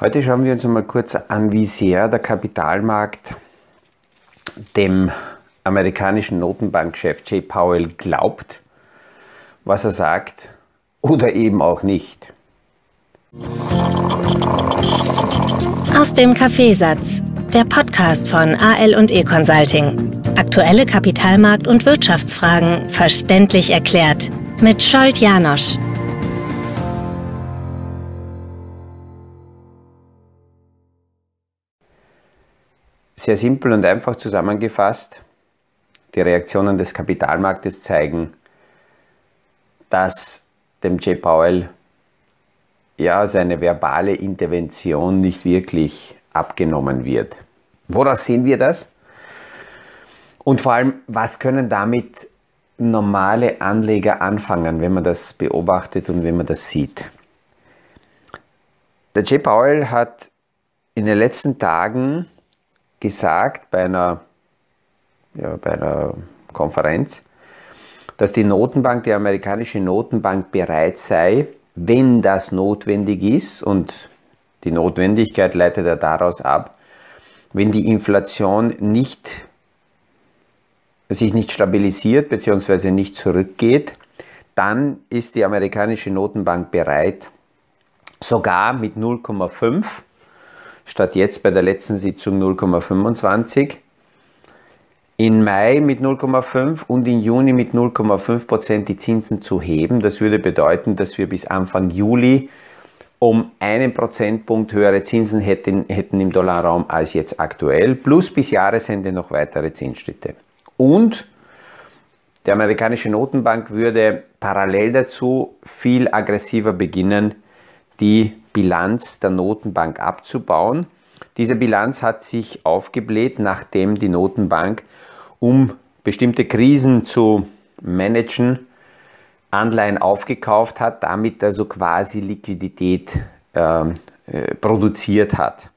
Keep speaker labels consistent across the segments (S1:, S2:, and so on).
S1: Heute schauen wir uns mal kurz an, wie sehr der Kapitalmarkt dem amerikanischen Notenbankchef Jay Powell glaubt, was er sagt oder eben auch nicht.
S2: Aus dem Kaffeesatz, der Podcast von AL und E Consulting. Aktuelle Kapitalmarkt- und Wirtschaftsfragen verständlich erklärt mit Scholt Janosch.
S1: Sehr simpel und einfach zusammengefasst, die Reaktionen des Kapitalmarktes zeigen, dass dem J. Powell ja seine verbale Intervention nicht wirklich abgenommen wird. Woraus sehen wir das? Und vor allem, was können damit normale Anleger anfangen, wenn man das beobachtet und wenn man das sieht? Der J. Powell hat in den letzten Tagen gesagt bei einer, ja, bei einer Konferenz, dass die Notenbank, die amerikanische Notenbank bereit sei, wenn das notwendig ist, und die Notwendigkeit leitet er daraus ab, wenn die Inflation nicht, sich nicht stabilisiert bzw. nicht zurückgeht, dann ist die amerikanische Notenbank bereit, sogar mit 0,5 statt jetzt bei der letzten Sitzung 0,25. In Mai mit 0,5 und in Juni mit 0,5 Prozent die Zinsen zu heben. Das würde bedeuten, dass wir bis Anfang Juli um einen Prozentpunkt höhere Zinsen hätten, hätten im Dollarraum als jetzt aktuell, plus bis Jahresende noch weitere Zinsschritte. Und die amerikanische Notenbank würde parallel dazu viel aggressiver beginnen, die Bilanz der Notenbank abzubauen. Diese Bilanz hat sich aufgebläht, nachdem die Notenbank, um bestimmte Krisen zu managen, Anleihen aufgekauft hat, damit also quasi Liquidität ähm, äh, produziert hat.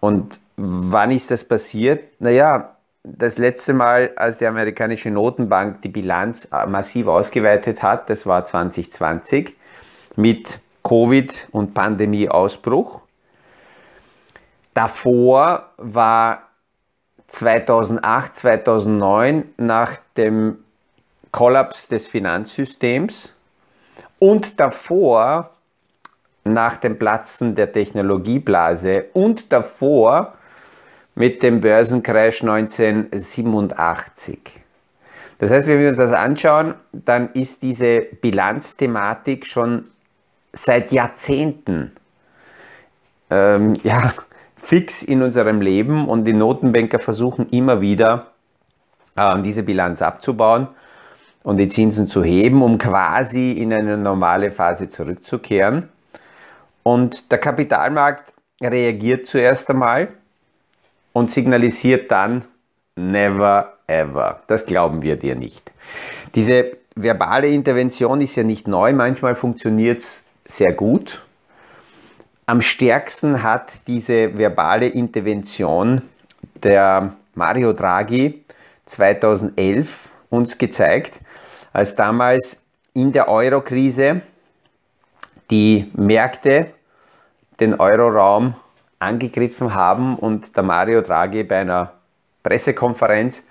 S1: Und wann ist das passiert? Naja, das letzte Mal, als die amerikanische Notenbank die Bilanz äh, massiv ausgeweitet hat, das war 2020 mit Covid- und Pandemieausbruch. Davor war 2008, 2009 nach dem Kollaps des Finanzsystems und davor nach dem Platzen der Technologieblase und davor mit dem Börsencrash 1987. Das heißt, wenn wir uns das anschauen, dann ist diese Bilanzthematik schon seit Jahrzehnten ähm, ja, fix in unserem Leben und die Notenbanker versuchen immer wieder äh, diese Bilanz abzubauen und die Zinsen zu heben, um quasi in eine normale Phase zurückzukehren. Und der Kapitalmarkt reagiert zuerst einmal und signalisiert dann never ever. Das glauben wir dir nicht. Diese verbale Intervention ist ja nicht neu, manchmal funktioniert es sehr gut. Am stärksten hat diese verbale Intervention der Mario Draghi 2011 uns gezeigt, als damals in der Euro-Krise die Märkte den Euroraum angegriffen haben und der Mario Draghi bei einer Pressekonferenz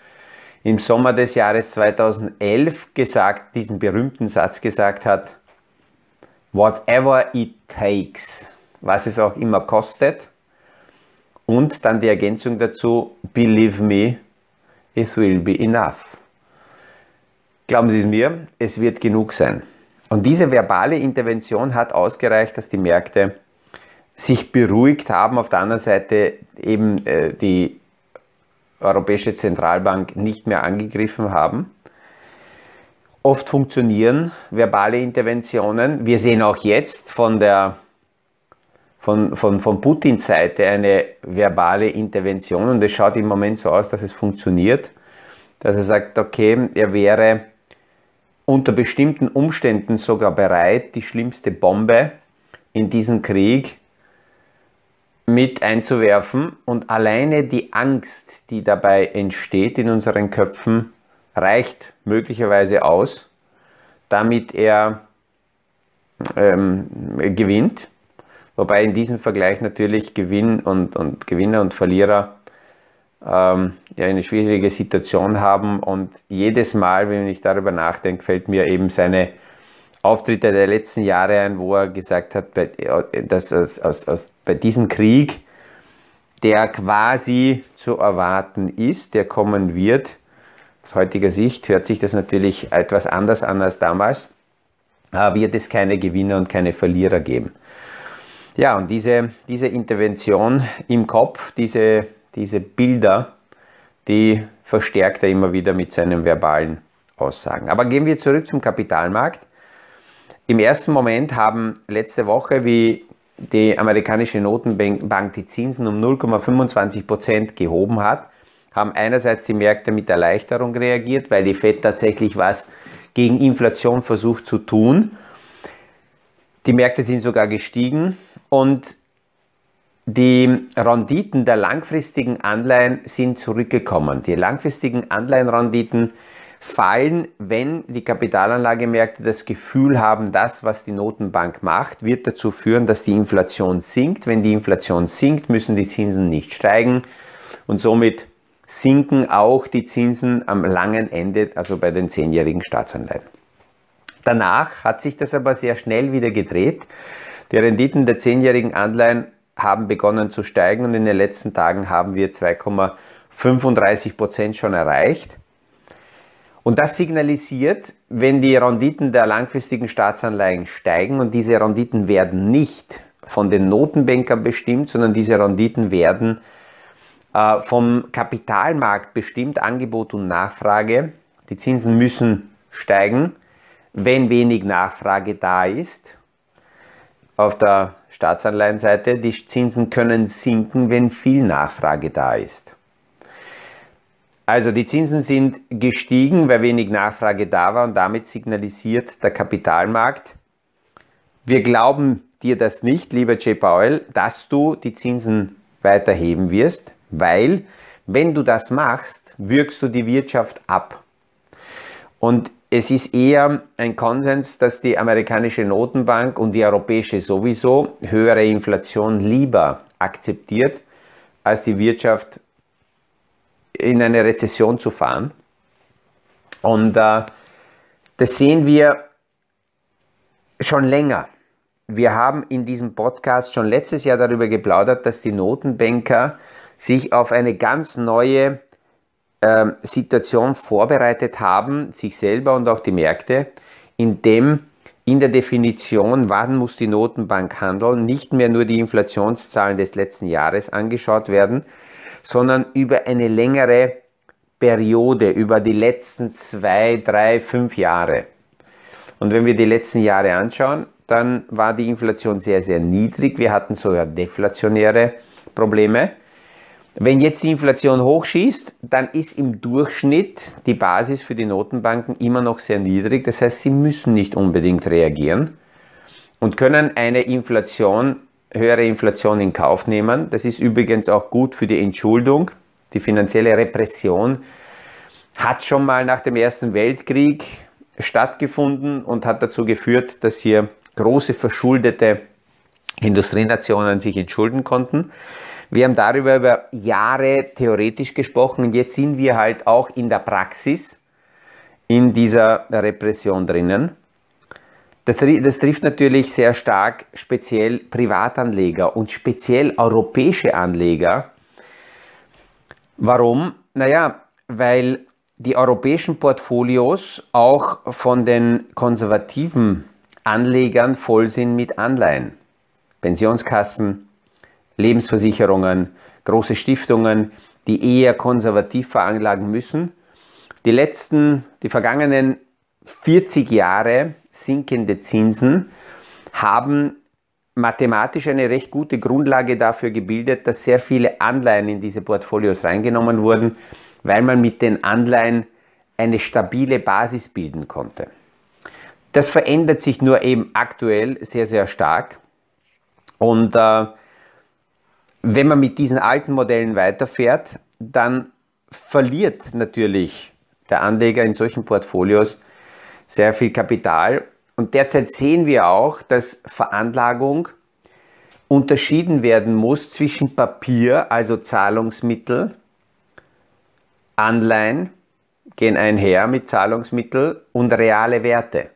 S1: im Sommer des Jahres 2011 gesagt, diesen berühmten Satz gesagt hat, whatever it takes, was es auch immer kostet. Und dann die Ergänzung dazu, believe me, it will be enough. Glauben Sie es mir, es wird genug sein. Und diese verbale Intervention hat ausgereicht, dass die Märkte sich beruhigt haben. Auf der anderen Seite eben äh, die Europäische Zentralbank nicht mehr angegriffen haben. Oft funktionieren verbale Interventionen. Wir sehen auch jetzt von der von, von, von Putins Seite eine verbale Intervention und es schaut im Moment so aus, dass es funktioniert, dass er sagt, okay, er wäre unter bestimmten Umständen sogar bereit, die schlimmste Bombe in diesem Krieg mit einzuwerfen und alleine die Angst, die dabei entsteht in unseren Köpfen, reicht möglicherweise aus, damit er ähm, gewinnt. Wobei in diesem Vergleich natürlich Gewinn und, und Gewinner und Verlierer ähm, ja, eine schwierige Situation haben. Und jedes Mal, wenn ich darüber nachdenke, fällt mir eben seine Auftritte der letzten Jahre ein, wo er gesagt hat, dass aus, aus, aus, bei diesem Krieg, der quasi zu erwarten ist, der kommen wird, aus heutiger Sicht hört sich das natürlich etwas anders an als damals, wird es keine Gewinner und keine Verlierer geben. Ja, und diese, diese Intervention im Kopf, diese diese Bilder, die verstärkt er immer wieder mit seinen verbalen Aussagen. Aber gehen wir zurück zum Kapitalmarkt. Im ersten Moment haben letzte Woche, wie die amerikanische Notenbank die Zinsen um 0,25 Prozent gehoben hat, haben einerseits die Märkte mit Erleichterung reagiert, weil die Fed tatsächlich was gegen Inflation versucht zu tun. Die Märkte sind sogar gestiegen und die Renditen der langfristigen Anleihen sind zurückgekommen. Die langfristigen Anleihenrenditen fallen, wenn die Kapitalanlagemärkte das Gefühl haben, das, was die Notenbank macht, wird dazu führen, dass die Inflation sinkt. Wenn die Inflation sinkt, müssen die Zinsen nicht steigen und somit sinken auch die Zinsen am langen Ende, also bei den zehnjährigen Staatsanleihen. Danach hat sich das aber sehr schnell wieder gedreht. Die Renditen der zehnjährigen Anleihen haben begonnen zu steigen und in den letzten Tagen haben wir 2,35 Prozent schon erreicht. Und das signalisiert, wenn die Renditen der langfristigen Staatsanleihen steigen und diese Renditen werden nicht von den Notenbankern bestimmt, sondern diese Renditen werden äh, vom Kapitalmarkt bestimmt, Angebot und Nachfrage. Die Zinsen müssen steigen, wenn wenig Nachfrage da ist. Auf der Staatsanleihenseite, die Zinsen können sinken, wenn viel Nachfrage da ist. Also die Zinsen sind gestiegen, weil wenig Nachfrage da war und damit signalisiert der Kapitalmarkt, wir glauben dir das nicht, lieber J. Powell, dass du die Zinsen weiterheben wirst, weil wenn du das machst, wirkst du die Wirtschaft ab. Und es ist eher ein Konsens, dass die amerikanische Notenbank und die europäische sowieso höhere Inflation lieber akzeptiert, als die Wirtschaft in eine Rezession zu fahren. Und äh, das sehen wir schon länger. Wir haben in diesem Podcast schon letztes Jahr darüber geplaudert, dass die Notenbanker sich auf eine ganz neue ähm, Situation vorbereitet haben, sich selber und auch die Märkte, indem in der Definition, wann muss die Notenbank handeln, nicht mehr nur die Inflationszahlen des letzten Jahres angeschaut werden, sondern über eine längere Periode, über die letzten zwei, drei, fünf Jahre. Und wenn wir die letzten Jahre anschauen, dann war die Inflation sehr, sehr niedrig. Wir hatten sogar deflationäre Probleme. Wenn jetzt die Inflation hochschießt, dann ist im Durchschnitt die Basis für die Notenbanken immer noch sehr niedrig. Das heißt, sie müssen nicht unbedingt reagieren und können eine Inflation, höhere Inflation in Kauf nehmen. Das ist übrigens auch gut für die Entschuldung. Die finanzielle Repression hat schon mal nach dem Ersten Weltkrieg stattgefunden und hat dazu geführt, dass hier große verschuldete Industrienationen sich entschulden konnten. Wir haben darüber über Jahre theoretisch gesprochen und jetzt sind wir halt auch in der Praxis in dieser Repression drinnen. Das, das, trifft natürlich sehr stark speziell Privatanleger und speziell europäische Anleger. Warum? Naja, weil die europäischen Portfolios auch von den konservativen Anlegern voll sind mit Anleihen. Pensionskassen, Lebensversicherungen, große Stiftungen, die eher konservativ veranlagen müssen. Die letzten, die vergangenen 40 Jahre sinkende Zinsen haben mathematisch eine recht gute Grundlage dafür gebildet, dass sehr viele Anleihen in diese Portfolios reingenommen wurden, weil man mit den Anleihen eine stabile Basis bilden konnte. Das verändert sich nur eben aktuell sehr, sehr stark. Und äh, wenn man mit diesen alten Modellen weiterfährt, dann verliert natürlich der Anleger in solchen Portfolios sehr viel Kapital. Und derzeit sehen wir auch, dass Veranlagung unterschieden werden muss zwischen Papier, also Zahlungsmittel, Anleihen gehen einher mit Zahlungsmittel und reale Werte.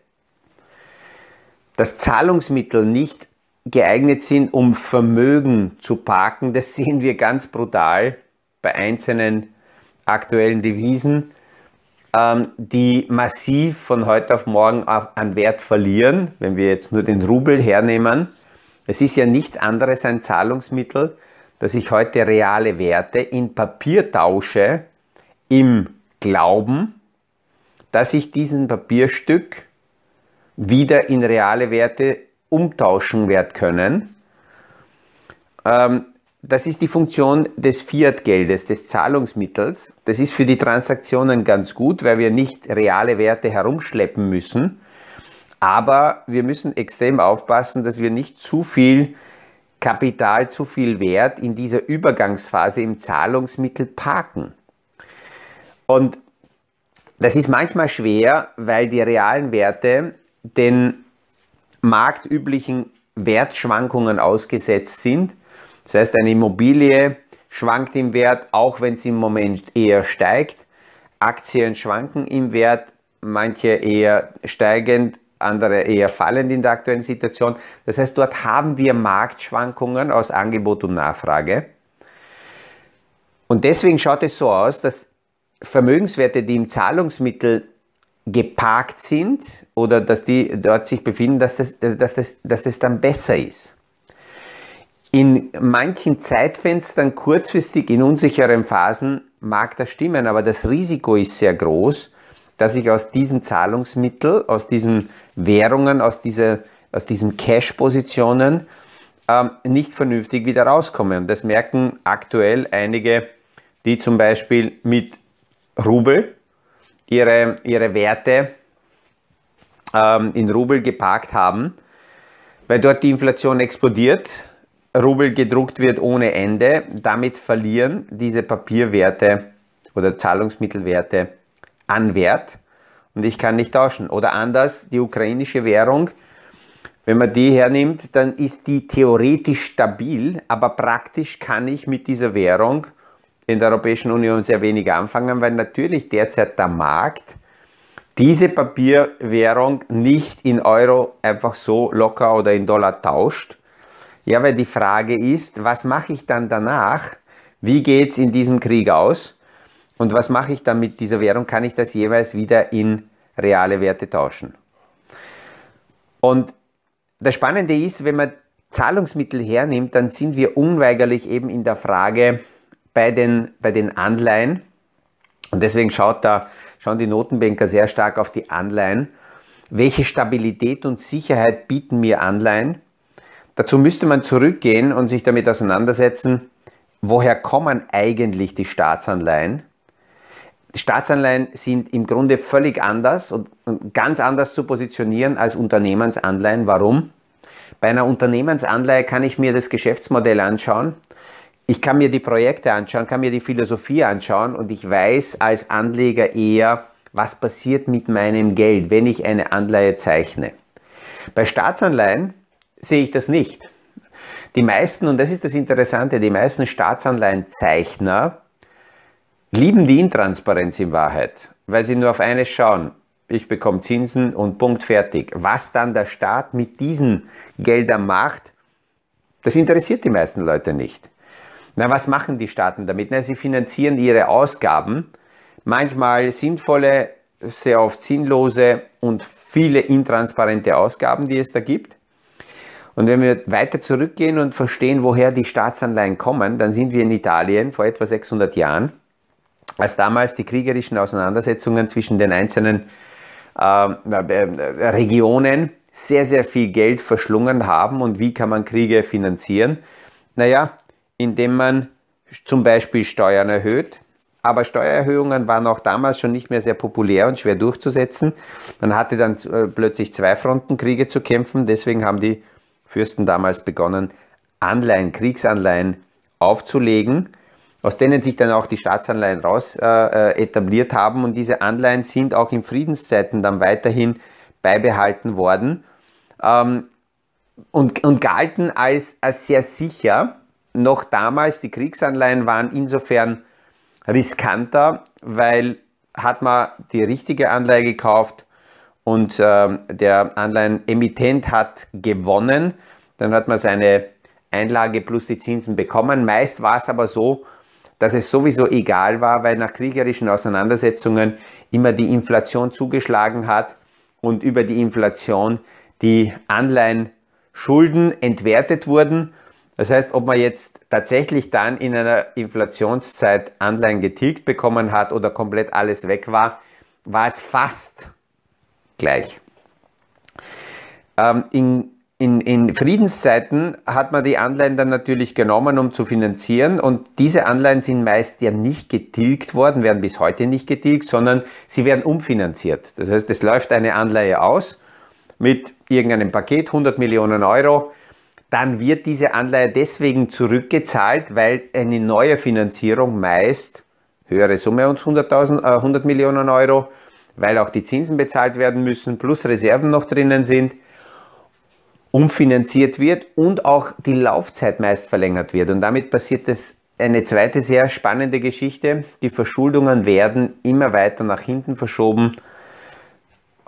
S1: Dass Zahlungsmittel nicht geeignet sind, um Vermögen zu parken, das sehen wir ganz brutal bei einzelnen aktuellen Devisen, ähm, die massiv von heute auf morgen an Wert verlieren, wenn wir jetzt nur den Rubel hernehmen. Es ist ja nichts anderes ein Zahlungsmittel, dass ich heute reale Werte in Papier tausche, im Glauben, dass ich diesen Papierstück wieder in reale Werte umtauschen werde können. Ähm, das ist die Funktion des Fiat-Geldes, des Zahlungsmittels. Das ist für die Transaktionen ganz gut, weil wir nicht reale Werte herumschleppen müssen, aber wir müssen extrem aufpassen, dass wir nicht zu viel Kapital, zu viel Wert in dieser Übergangsphase im Zahlungsmittel parken. Und das ist manchmal schwer, weil die realen Werte den marktüblichen Wertschwankungen ausgesetzt sind. Das heißt, eine Immobilie schwankt im Wert, auch wenn sie im Moment eher steigt. Aktien schwanken im Wert, manche eher steigend, andere eher fallend in der aktuellen Situation. Das heißt, dort haben wir Marktschwankungen aus Angebot und Nachfrage. Und deswegen schaut es so aus, dass Vermögenswerte, die im Zahlungsmittel geparkt sind oder dass die dort sich befinden, dass das, dass das, dass das dann besser ist. In manchen Zeitfenstern, kurzfristig in unsicheren Phasen, mag das stimmen, aber das Risiko ist sehr groß, dass ich aus diesen Zahlungsmitteln, aus diesen Währungen, aus, dieser, aus diesen Cash-Positionen ähm, nicht vernünftig wieder rauskomme. Und das merken aktuell einige, die zum Beispiel mit Rubel ihre, ihre Werte ähm, in Rubel geparkt haben, weil dort die Inflation explodiert, Rubel gedruckt wird ohne Ende, damit verlieren diese Papierwerte oder Zahlungsmittelwerte an Wert. Und ich kann nicht tauschen. Oder anders, die ukrainische Währung, wenn man die hernimmt, dann ist die theoretisch stabil, aber praktisch kann ich mit dieser Währung in der Europäischen Union sehr wenig anfangen, weil natürlich derzeit der Markt diese Papierwährung nicht in Euro einfach so locker oder in Dollar tauscht. Ja, weil die Frage ist, was mache ich dann danach? Wie geht es in diesem Krieg aus? Und was mache ich dann mit dieser Währung? Kann ich das jeweils wieder in reale Werte tauschen? Und das Spannende ist, wenn man Zahlungsmittel hernimmt, dann sind wir unweigerlich eben in der Frage bei den, bei den Anleihen. Und deswegen schaut da, schauen die Notenbanker sehr stark auf die Anleihen. Welche Stabilität und Sicherheit bieten mir Anleihen? Dazu müsste man zurückgehen und sich damit auseinandersetzen, woher kommen eigentlich die Staatsanleihen? Staatsanleihen sind im Grunde völlig anders und, ganz anders zu positionieren als Unternehmensanleihen. Warum? Bei einer Unternehmensanleihe kann ich mir das Geschäftsmodell anschauen, ich kann mir die Projekte anschauen, kann mir die Philosophie anschauen und ich weiß als Anleger eher, was passiert mit meinem Geld, wenn ich eine Anleihe zeichne. Bei Staatsanleihen sehe ich das nicht. Die meisten, und das ist das Interessante, die meisten Staatsanleihenzeichner lieben die Intransparenz in Wahrheit, weil sie nur auf eines schauen. Ich bekomme Zinsen und Punkt fertig. Was dann der Staat mit diesen Geldern macht, das interessiert die meisten Leute nicht. Na, was machen die Staaten damit? Na, sie finanzieren ihre Ausgaben, manchmal sinnvolle, sehr oft sinnlose und viele intransparente Ausgaben, die es da gibt. Und wenn wir weiter zurückgehen und verstehen, woher die Staatsanleihen kommen, dann sind wir in Italien vor etwa 600 Jahren als damals die kriegerischen Auseinandersetzungen zwischen den einzelnen ähm, äh, Regionen sehr, sehr viel Geld verschlungen haben und wie kann man Kriege finanzieren? Naja, indem man zum Beispiel Steuern erhöht, aber Steuererhöhungen waren auch damals schon nicht mehr sehr populär und schwer durchzusetzen. Man hatte dann äh, plötzlich zwei Frontenkriege zu kämpfen, deswegen haben die Fürsten damals begonnen, Anleihen, Kriegsanleihen aufzulegen aus denen sich dann auch die Staatsanleihen raus äh, äh, etabliert haben. Und diese Anleihen sind auch in Friedenszeiten dann weiterhin beibehalten worden. Ähm, und, und galten als, als sehr sicher. Noch damals, die Kriegsanleihen waren insofern riskanter, weil hat man die richtige Anleihe gekauft und äh, der Anleihenemittent hat gewonnen, dann hat man seine Einlage plus die Zinsen bekommen. Meist war es aber so, dass es sowieso egal war, weil nach kriegerischen Auseinandersetzungen immer die Inflation zugeschlagen hat und über die Inflation die Anleihenschulden entwertet wurden. Das heißt, ob man jetzt tatsächlich dann in einer Inflationszeit Anleihen getilgt bekommen hat oder komplett alles weg war, war es fast gleich. Ähm, in in, in Friedenszeiten hat man die Anleihen dann natürlich genommen, um zu finanzieren. Und diese Anleihen sind meist ja nicht getilgt worden, werden bis heute nicht getilgt, sondern sie werden umfinanziert. Das heißt, es läuft eine Anleihe aus mit irgendeinem Paket, 100 Millionen Euro. Dann wird diese Anleihe deswegen zurückgezahlt, weil eine neue Finanzierung meist höhere Summe uns 100.000, äh, 100 Millionen Euro, weil auch die Zinsen bezahlt werden müssen, plus Reserven noch drinnen sind umfinanziert wird und auch die Laufzeit meist verlängert wird. Und damit passiert es eine zweite sehr spannende Geschichte. Die Verschuldungen werden immer weiter nach hinten verschoben.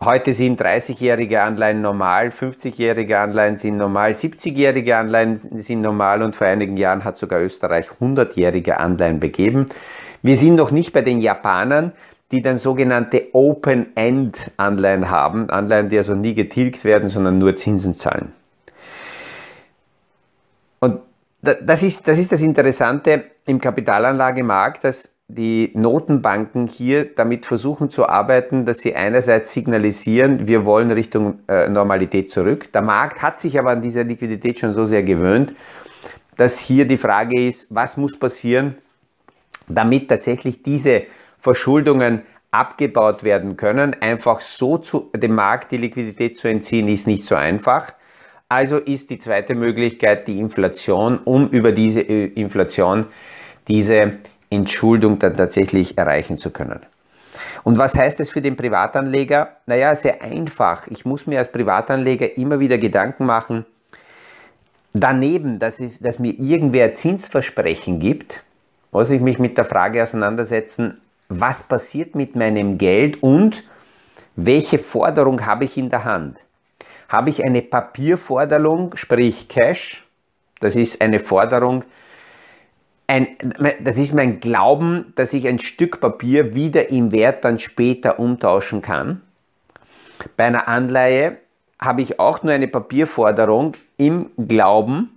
S1: Heute sind 30-jährige Anleihen normal, 50-jährige Anleihen sind normal, 70-jährige Anleihen sind normal und vor einigen Jahren hat sogar Österreich 100-jährige Anleihen begeben. Wir sind noch nicht bei den Japanern, die dann sogenannte Open-End-Anleihen haben, Anleihen, die also nie getilgt werden, sondern nur Zinsen zahlen. Und das ist, das ist das Interessante im Kapitalanlagemarkt, dass die Notenbanken hier damit versuchen zu arbeiten, dass sie einerseits signalisieren, wir wollen Richtung äh, Normalität zurück. Der Markt hat sich aber an diese Liquidität schon so sehr gewöhnt, dass hier die Frage ist, was muss passieren, damit tatsächlich diese Verschuldungen abgebaut werden können. Einfach so zu, dem Markt die Liquidität zu entziehen, ist nicht so einfach. Also ist die zweite Möglichkeit die Inflation, um über diese äh, Inflation diese Entschuldung dann tatsächlich erreichen zu können. Und was heißt das für den Privatanleger? Naja, sehr einfach. Ich muss mir als Privatanleger immer wieder Gedanken machen, daneben, dass, es, dass mir irgendwer Zinsversprechen gibt, muss ich mich mit der Frage auseinandersetzen, was passiert mit meinem Geld und welche Forderung habe ich in der Hand. Habe ich eine Papierforderung, sprich Cash, das ist eine Forderung, ein, das ist mein Glauben, dass ich ein Stück Papier wieder im Wert dann später umtauschen kann. Bei einer Anleihe habe ich auch nur eine Papierforderung im Glauben,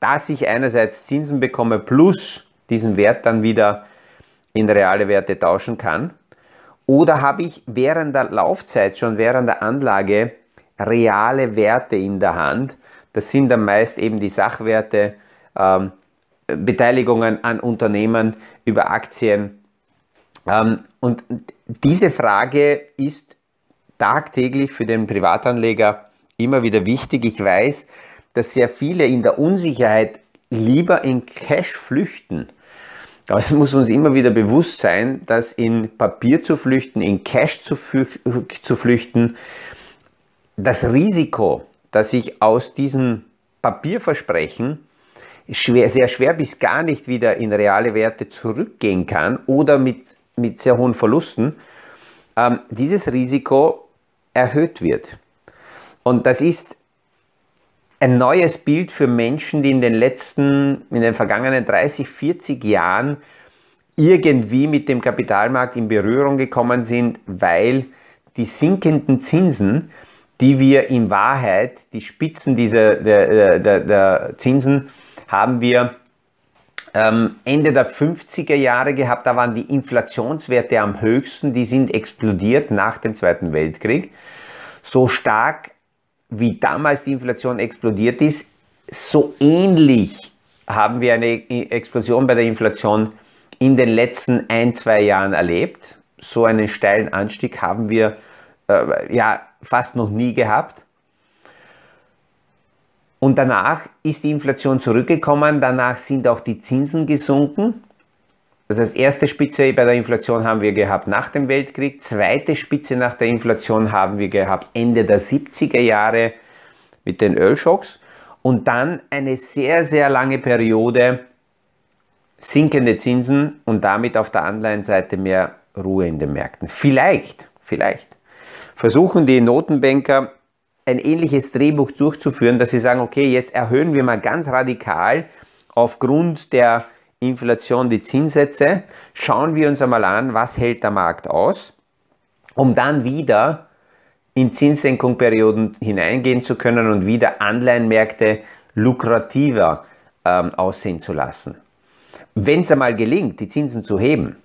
S1: dass ich einerseits Zinsen bekomme plus diesen Wert dann wieder in reale Werte tauschen kann? Oder habe ich während der Laufzeit, schon während der Anlage, reale Werte in der Hand? Das sind dann meist eben die Sachwerte, ähm, Beteiligungen an Unternehmen über Aktien. Ähm, und diese Frage ist tagtäglich für den Privatanleger immer wieder wichtig. Ich weiß, dass sehr viele in der Unsicherheit lieber in Cash flüchten aber es muss uns immer wieder bewusst sein, dass in Papier zu flüchten, in Cash zu, flüchten, das Risiko, dass ich aus diesen Papierversprechen schwer, sehr schwer bis gar nicht wieder in reale Werte zurückgehen kann oder mit, mit sehr hohen Verlusten, ähm, dieses Risiko erhöht wird. Und das ist ein neues Bild für Menschen, die in den letzten, in den vergangenen 30, 40 Jahren irgendwie mit dem Kapitalmarkt in Berührung gekommen sind, weil die sinkenden Zinsen, die wir in Wahrheit, die Spitzen dieser, der, der, der Zinsen, haben wir ähm, Ende der 50er Jahre gehabt, da waren die Inflationswerte am höchsten, die sind explodiert nach dem Zweiten Weltkrieg. So stark wie damals die Inflation explodiert ist, so ähnlich haben wir eine Explosion bei der Inflation in den letzten ein, zwei Jahren erlebt. So einen steilen Anstieg haben wir äh, ja fast noch nie gehabt. Und danach ist die Inflation zurückgekommen, danach sind auch die Zinsen gesunken. Das heißt, erste Spitze bei der Inflation haben wir gehabt nach dem Weltkrieg, zweite Spitze nach der Inflation haben wir gehabt Ende der 70er Jahre mit den Ölschocks und dann eine sehr, sehr lange Periode sinkende Zinsen und damit auf der Anleihenseite mehr Ruhe in den Märkten. Vielleicht, vielleicht versuchen die Notenbanker ein ähnliches Drehbuch durchzuführen, dass sie sagen, okay, jetzt erhöhen wir mal ganz radikal aufgrund der Inflation die Zinssätze, schauen wir uns einmal an, was hält der Markt aus, um dann wieder in Zinssenkungsperioden hineingehen zu können und wieder Anleihenmärkte lukrativer ähm, aussehen zu lassen. Wenn es einmal gelingt, die Zinsen zu heben,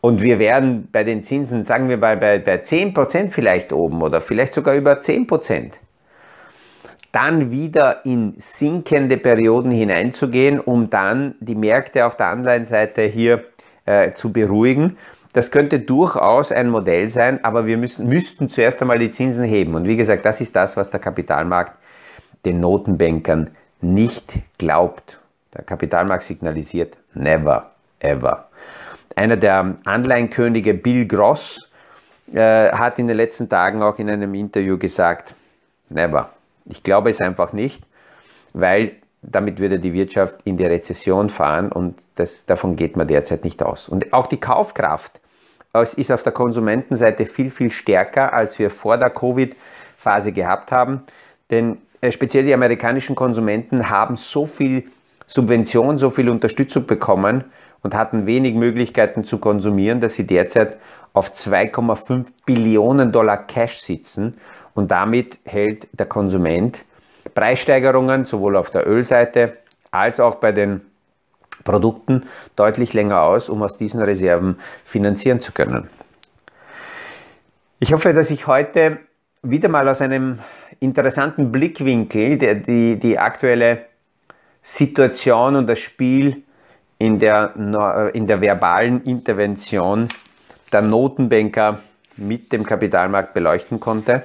S1: und wir werden bei den Zinsen, sagen wir bei, bei, bei 10% vielleicht oben oder vielleicht sogar über 10%, dann wieder in sinkende Perioden hineinzugehen, um dann die Märkte auf der Anleihenseite hier äh, zu beruhigen. Das könnte durchaus ein Modell sein, aber wir müssen, müssten zuerst einmal die Zinsen heben. Und wie gesagt, das ist das, was der Kapitalmarkt den Notenbankern nicht glaubt. Der Kapitalmarkt signalisiert never, ever. Einer der Anleihenkönige, Bill Gross, äh, hat in den letzten Tagen auch in einem Interview gesagt, never. Ich glaube es einfach nicht, weil damit würde die Wirtschaft in die Rezession fahren und das, davon geht man derzeit nicht aus. Und auch die Kaufkraft ist auf der Konsumentenseite viel, viel stärker, als wir vor der Covid-Phase gehabt haben. Denn äh, speziell die amerikanischen Konsumenten haben so viel Subvention, so viel Unterstützung bekommen und hatten wenig Möglichkeiten zu konsumieren, dass sie derzeit auf 2,5 Billionen Dollar Cash sitzen und damit hält der Konsument Preissteigerungen sowohl auf der Ölseite als auch bei den Produkten deutlich länger aus, um aus diesen Reserven finanzieren zu können. Ich hoffe, dass ich heute wieder mal aus einem interessanten Blickwinkel die, die, die aktuelle Situation und das Spiel in der, in der verbalen Intervention der Notenbanker mit dem Kapitalmarkt beleuchten konnte.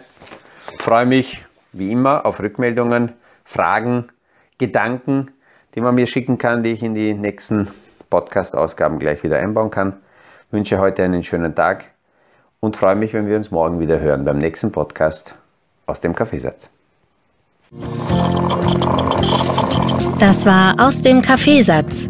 S1: Freue mich wie immer auf Rückmeldungen, Fragen, Gedanken, die man mir schicken kann, die ich in die nächsten Podcast-Ausgaben gleich wieder einbauen kann. Ich wünsche heute einen schönen Tag und freue mich, wenn wir uns morgen wieder hören beim nächsten Podcast aus dem Kaffeesatz.
S2: Das war aus dem Kaffeesatz,